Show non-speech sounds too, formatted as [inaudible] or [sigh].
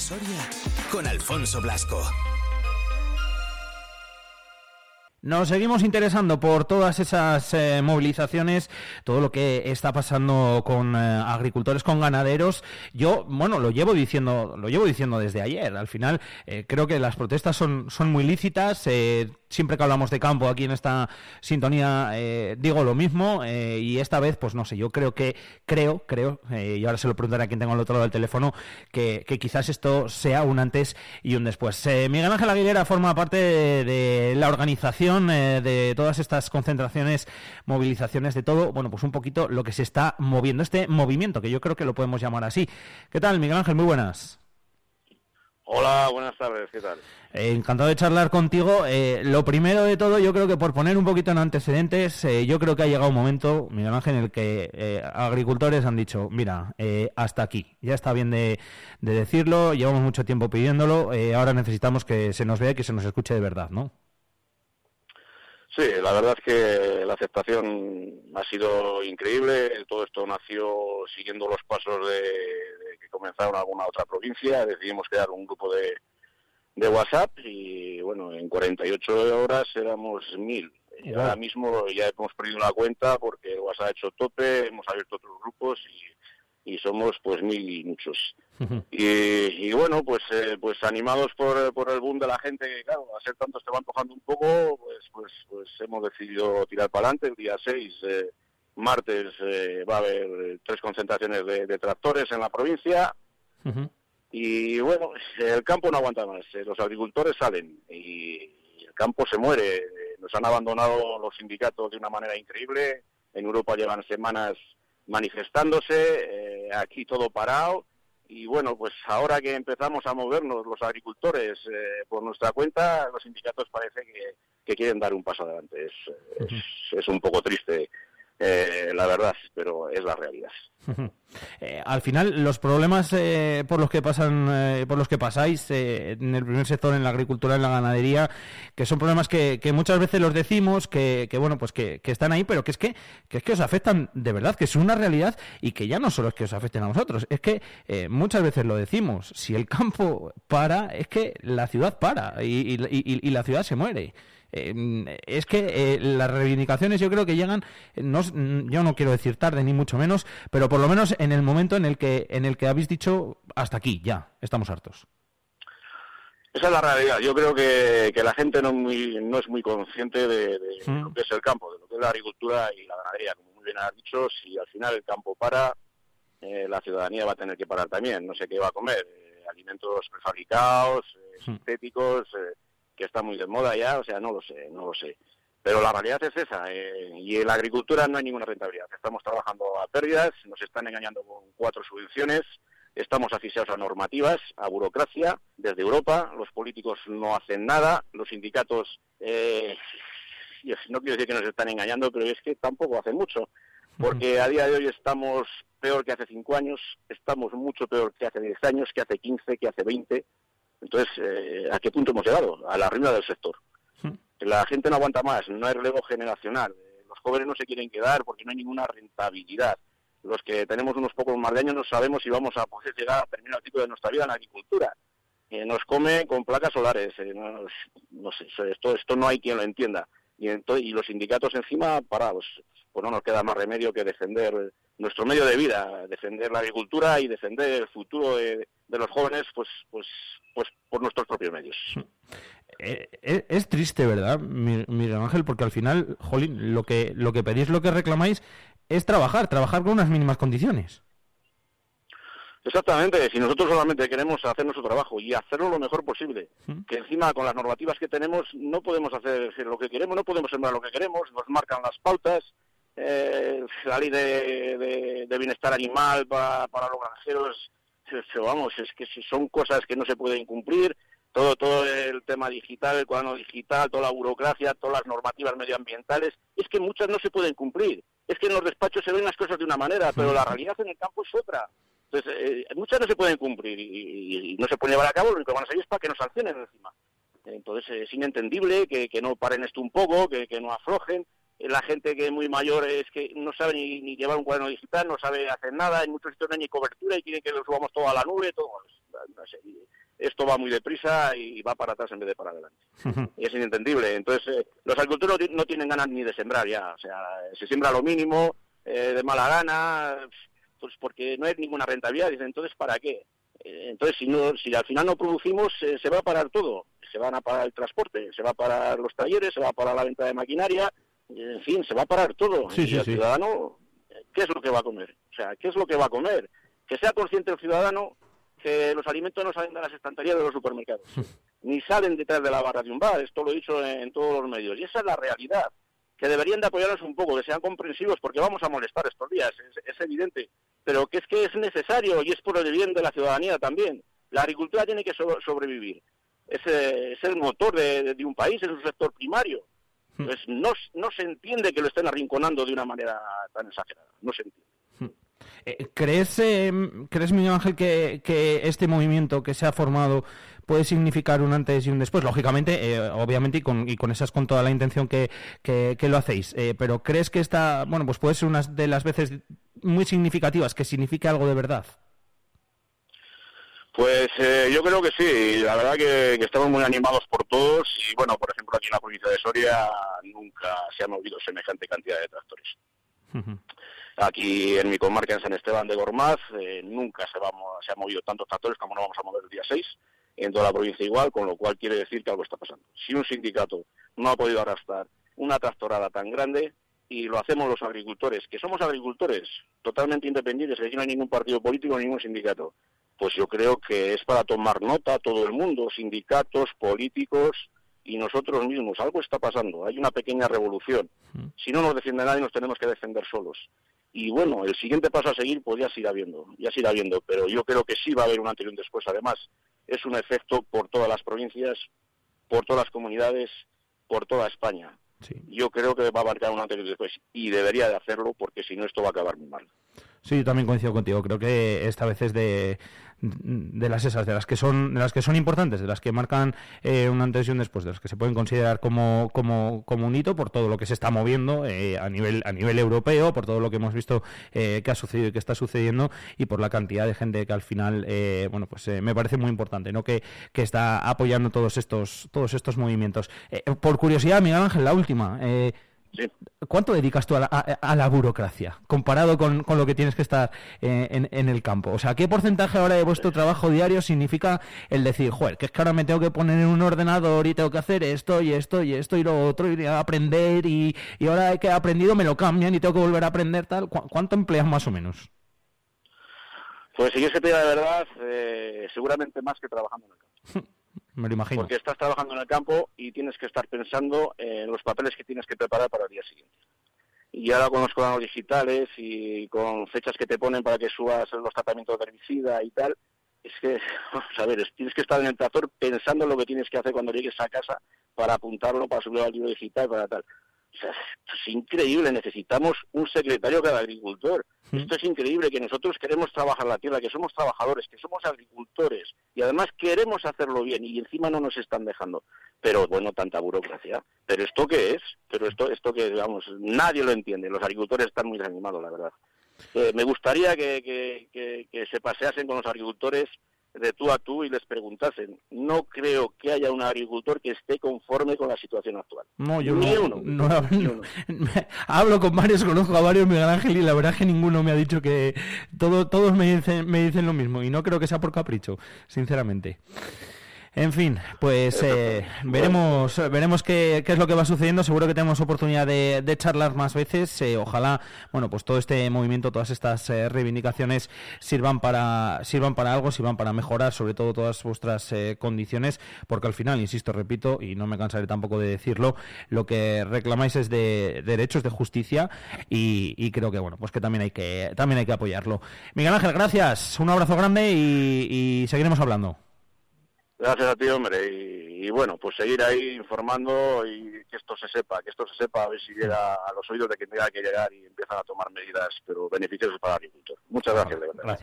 Soria con Alfonso Blasco. Nos seguimos interesando por todas esas eh, movilizaciones, todo lo que está pasando con eh, agricultores, con ganaderos. Yo, bueno, lo llevo diciendo, lo llevo diciendo desde ayer. Al final, eh, creo que las protestas son, son muy lícitas siempre que hablamos de campo aquí en esta sintonía eh, digo lo mismo eh, y esta vez pues no sé yo creo que creo creo eh, y ahora se lo preguntaré a quien tengo al otro lado del teléfono que, quizás esto sea un antes y un después. Miguel Ángel Aguilera forma parte de, la organización de todas estas concentraciones movilizaciones de todo bueno pues un poquito lo que se está moviendo este movimiento que yo creo que lo podemos llamar así. Qué tal Miguel Ángel muy buenas Hola, buenas tardes, ¿qué tal? Eh, encantado de charlar contigo. Eh, lo primero de todo, yo creo que por poner un poquito en antecedentes, eh, yo creo que ha llegado un momento, Miguel Ángel, en el que agricultores han dicho, mira, hasta aquí, ya está bien de, de, decirlo, llevamos mucho tiempo pidiéndolo, ahora necesitamos que se nos vea y que se nos escuche de verdad, ¿no? Sí, la verdad es que la aceptación ha sido increíble. Todo esto nació siguiendo los pasos de, que comenzaron alguna otra provincia. Decidimos crear un grupo de, de WhatsApp y bueno, en 48 horas éramos mil. Y ahora mismo ya hemos perdido la cuenta porque WhatsApp ha hecho tope, hemos abierto otros grupos y, y somos pues mil y muchos. Y, bueno, pues eh, pues animados por, por el boom de la gente, que claro, a ser tantos te va empujando un poco, pues pues pues hemos decidido tirar para adelante. El día 6, eh, martes, eh, va a haber tres concentraciones de, tractores en la provincia. Y bueno, el campo no aguanta más. Los agricultores salen y, el campo se muere. Nos han abandonado los sindicatos de una manera increíble. En Europa llevan semanas manifestándose, aquí todo parado y bueno, pues ahora que empezamos a movernos los agricultores eh, por nuestra cuenta, los sindicatos parece que, quieren dar un paso adelante. Es, es, un poco triste, eh, la verdad, pero es la realidad. [laughs] Eh, al final, los problemas eh, por los que pasan, eh, por los que pasáis en el primer sector, en la agricultura, en la ganadería, que son problemas que, muchas veces los decimos, que, bueno, pues que, están ahí, pero que es que, que es que os afectan de verdad, que es una realidad y que ya no solo es que os afecten a vosotros, es que muchas veces lo decimos, si el campo para, es que la ciudad para y la ciudad se muere. Eh, es que eh, las reivindicaciones yo creo que llegan, no, yo no quiero decir tarde ni mucho menos, pero por lo menos en el momento en el que, en el que habéis dicho hasta aquí, ya, estamos hartos. Esa es la realidad. Yo creo que, que la gente no, muy, no es muy consciente de, lo que es el campo, de lo que es la agricultura y la ganadería. Como muy bien has dicho, si al final el campo para, eh, la ciudadanía va a tener que parar también. No sé qué va a comer. alimentos prefabricados, mm. sintéticos, que está muy de moda ya, o sea, no lo sé, no lo sé. Pero la realidad es esa, eh, y en la agricultura no hay ninguna rentabilidad. Estamos trabajando a pérdidas, nos están engañando con cuatro subvenciones, estamos asfixiados a normativas, a burocracia, desde Europa, los políticos no hacen nada, los sindicatos, eh, no quiero decir que nos están engañando, pero es que tampoco hacen mucho, porque a día de hoy estamos peor que hace cinco años, estamos mucho peor que hace diez años, que hace quince, que hace veinte, entonces, eh, ¿a qué punto hemos llegado? A la ruina del sector. La gente no aguanta más, no hay relevo generacional. Eh, los jóvenes no se quieren quedar porque no hay ninguna rentabilidad. Los que tenemos unos pocos más de años no sabemos si vamos a poder llegar a terminar el ciclo de nuestra vida en la agricultura. Eh, nos come con placas solares. no, sé, esto, esto no hay quien lo entienda. Y, y los sindicatos encima parados. Pues no nos queda más remedio que defender nuestro medio de vida, defender la agricultura y defender el futuro de, de los jóvenes, pues, pues pues por nuestros propios medios. Eh, eh, es, triste, ¿verdad, Miguel Ángel? Porque al final, jolín, lo que, lo que pedís, lo que reclamáis, es trabajar, trabajar con unas mínimas condiciones. Exactamente, si nosotros solamente queremos hacer nuestro trabajo y hacerlo lo mejor posible, que encima con las normativas que tenemos no podemos hacer lo que queremos, no podemos sembrar lo que queremos, nos marcan las pautas, eh, la ley de, bienestar animal para, para los granjeros vamos, es que son cosas que no se pueden cumplir, todo, todo el tema digital, el cuaderno digital, toda la burocracia, todas las normativas medioambientales, es que muchas no se pueden cumplir. Es que en los despachos se ven las cosas de una manera, pero la realidad en el campo es otra. Entonces, eh, muchas no se pueden cumplir y, no se pueden llevar a cabo, lo único que van a hacer es para que nos sancionen encima. Entonces, es inentendible que, no paren esto un poco, que no aflojen la gente que es muy mayor es que no sabe ni, llevar un cuaderno digital, no sabe hacer nada, en muchos sitios no hay ni cobertura y quieren que lo subamos todo a la nube, todo, no sé, va muy deprisa y va para atrás en vez de para adelante. y es inentendible. Entonces, eh, los agricultores no tienen ganas ni de sembrar ya. O sea, se siembra lo mínimo, eh, de mala gana, pues porque no hay ninguna rentabilidad. Dicen, entonces, ¿para qué? Eh, entonces, si, no, si al final no producimos, se va a parar todo. Se van a parar el transporte, se va a parar los talleres, se va a parar la venta de maquinaria, en fin, se va a parar todo. y el ciudadano, ¿qué es lo que va a comer? O sea, ¿qué es lo que va a comer? Que sea consciente el ciudadano que los alimentos no salen de las estanterías de los supermercados, ni salen detrás de la barra de un bar, esto lo he dicho en, todos los medios, y esa es la realidad, que deberían de apoyarnos un poco, que sean comprensivos, porque vamos a molestar estos días, es, evidente, pero que es que es necesario y es por el bien de la ciudadanía también. La agricultura tiene que sobrevivir, es, eh, es, el motor de, un país, es un sector primario. Hmm. Entonces, no, no se entiende que lo estén arrinconando de una manera tan exagerada, no se entiende. Eh, ¿Crees, eh, ¿Crees, Miguel Ángel, que, este movimiento que se ha formado puede significar un antes y un después? Lógicamente, eh, obviamente, y con, y con esas con toda la intención que, lo hacéis. pero ¿crees que esta, bueno, pues puede ser una de las veces muy significativas que signifique algo de verdad? Pues yo creo que sí, la verdad que, estamos muy animados por todos y bueno, por ejemplo aquí en la provincia de Soria nunca se ha movido semejante cantidad de tractores. Aquí en mi comarca, en San Esteban de Gormaz, eh, nunca se, se han movido tantos tractores como no vamos a mover el día 6, en toda la provincia igual, con lo cual quiere decir que algo está pasando. Si un sindicato no ha podido arrastrar una tractorada tan grande, y lo hacemos los agricultores, que somos agricultores totalmente independientes, que aquí no hay ningún partido político, ningún sindicato, pues yo creo que es para tomar nota todo el mundo, sindicatos, políticos, y nosotros mismos. Algo está pasando, hay una pequeña revolución. Mm. Si no nos defiende nadie, nos tenemos que defender solos. Y bueno, el siguiente paso a seguir, pues ya se irá viendo, ya se irá viendo, pero yo creo que sí va a haber un antes y un después. Además, es un efecto por todas las provincias, por todas las comunidades, por toda España. Yo creo que va a marcar un antes y un después, y debería de hacerlo, porque si no, esto va a acabar muy mal. Sí, yo también coincido contigo. Creo que esta vez es de, de las esas, de las que son, de las que son importantes, de las que marcan eh, un antes y un después, de las que se pueden considerar como, como, como un hito por todo lo que se está moviendo eh, a nivel a nivel europeo, por todo lo que hemos visto eh, que ha sucedido y que está sucediendo y por la cantidad de gente que al final, bueno, pues me parece muy importante, ¿no? Que, que está apoyando todos estos todos estos movimientos. por curiosidad, Miguel Ángel, la última. ¿Cuánto dedicas tú a la, burocracia comparado con, lo que tienes que estar eh, en, el campo? O sea, ¿qué porcentaje ahora de vuestro trabajo diario significa el decir, joder, que es que ahora me tengo que poner en un ordenador y tengo que hacer esto y esto y esto y lo otro y aprender y, ahora que he aprendido me lo cambian y tengo que volver a aprender tal? ¿Cuánto empleas más o menos? Pues si yo se pida de verdad, eh, seguramente más que trabajando en el campo. [laughs] Me lo imagino. Porque estás trabajando en el campo y tienes que estar pensando en los papeles que tienes que preparar para el día siguiente. Y ahora con los cuadernos digitales y con fechas que te ponen para que subas los tratamientos de herbicida y tal, es que, [laughs] vamos a ver, tienes que estar en el tractor pensando en lo que tienes que hacer cuando llegues a casa para apuntarlo, para subirlo al libro digital, para tal. O sea, es increíble, necesitamos un secretario cada agricultor. Esto es increíble, que nosotros queremos trabajar la tierra, que somos trabajadores, que somos agricultores además queremos hacerlo bien y encima no nos están dejando. Pero bueno, tanta burocracia. ¿Pero esto qué es? Pero esto, esto que, digamos, nadie lo entiende. Los agricultores están muy desanimados, la verdad. Eh, me gustaría que, que se paseasen con los agricultores de tú a tú y les preguntasen. No creo que haya un agricultor que esté conforme con la situación actual. No, yo ni no, uno. [laughs] hablo con varios, conozco a varios Miguel Ángel y la verdad es que ninguno me ha dicho que todo, todos me dicen, me dicen lo mismo y no creo que sea por capricho, sinceramente. En fin, pues eh, veremos veremos qué, qué, es lo que va sucediendo. Seguro que tenemos oportunidad de, charlar más veces. Eh, ojalá, bueno, pues todo este movimiento, todas estas eh, reivindicaciones sirvan para sirvan para algo, sirvan para mejorar, sobre todo todas vuestras condiciones, porque al final, insisto, repito y no me cansaré tampoco de decirlo, lo que reclamáis es de, derechos, de justicia y, creo que bueno, pues que también hay que también hay que apoyarlo. Miguel Ángel, gracias, un abrazo grande y seguiremos hablando. Gracias a ti, hombre. Y, bueno, pues seguir ahí informando y que esto se sepa, que esto se sepa, a ver si llega a los oídos de quien tenga que llegar y empiezan a tomar medidas, pero beneficiosas para el agricultor. Muchas gracias, de. Gracias.